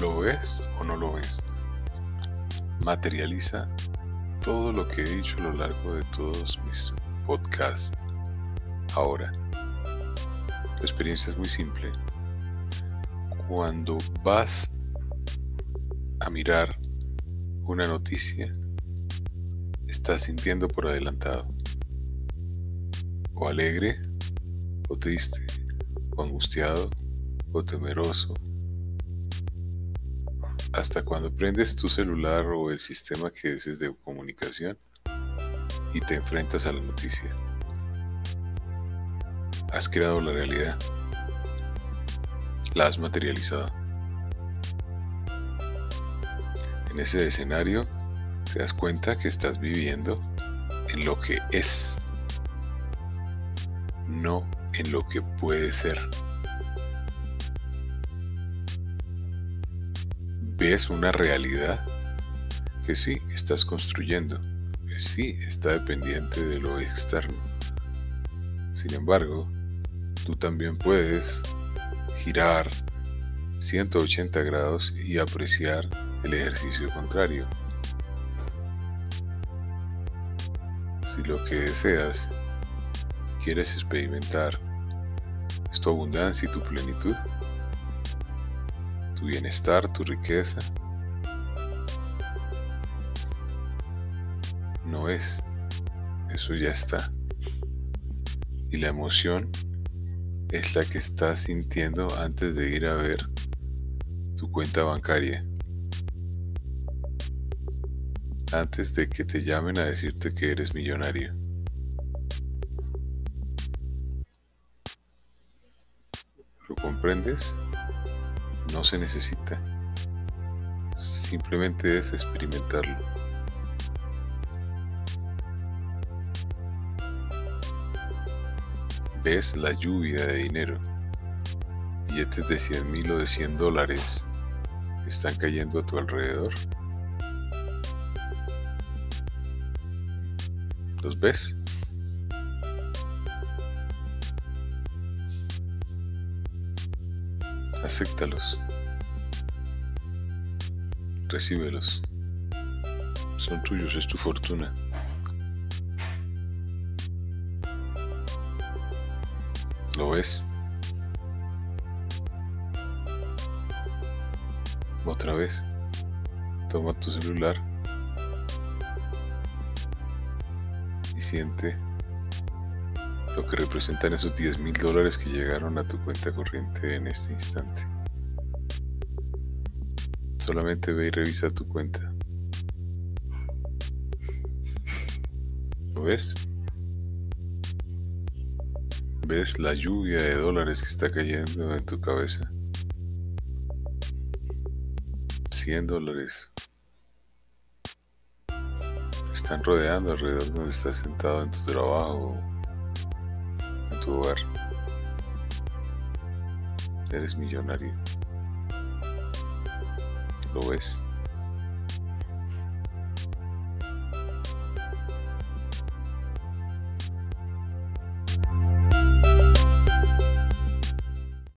¿Lo ves o no lo ves? Materializa todo lo que he dicho a lo largo de todos mis podcasts. Ahora, la experiencia es muy simple. Cuando vas a mirar una noticia, estás sintiendo por adelantado. O alegre, o triste, o angustiado, o temeroso, hasta cuando prendes tu celular o el sistema que es de comunicación y te enfrentas a la noticia. Has creado la realidad. La has materializado. En ese escenario te das cuenta que estás viviendo en lo que es, no en lo que puede ser. Ves una realidad que sí estás construyendo, que sí está dependiente de lo externo. Sin embargo, tú también puedes girar 180 grados y apreciar el ejercicio contrario. Si lo que deseas, quieres experimentar tu abundancia y tu plenitud, tu bienestar, tu riqueza. No es, eso ya está. Y la emoción es la que estás sintiendo antes de ir a ver tu cuenta bancaria. Antes de que te llamen a decirte que eres millonario. ¿Lo comprendes? No se necesita. Simplemente es experimentarlo. Ves la lluvia de dinero. Billetes de 100 mil o de 100 dólares están cayendo a tu alrededor. ¿Los ves? Acéptalos, recíbelos, son tuyos, es tu fortuna. ¿Lo ves? Otra vez, toma tu celular y siente lo que representan esos 10 mil dólares que llegaron a tu cuenta corriente en este instante. Solamente ve y revisa tu cuenta. ¿Lo ves? ¿Ves la lluvia de dólares que está cayendo en tu cabeza? 100 dólares. Están rodeando alrededor donde estás sentado en tu trabajo tu hogar. Eres millonario. ¿Lo ves?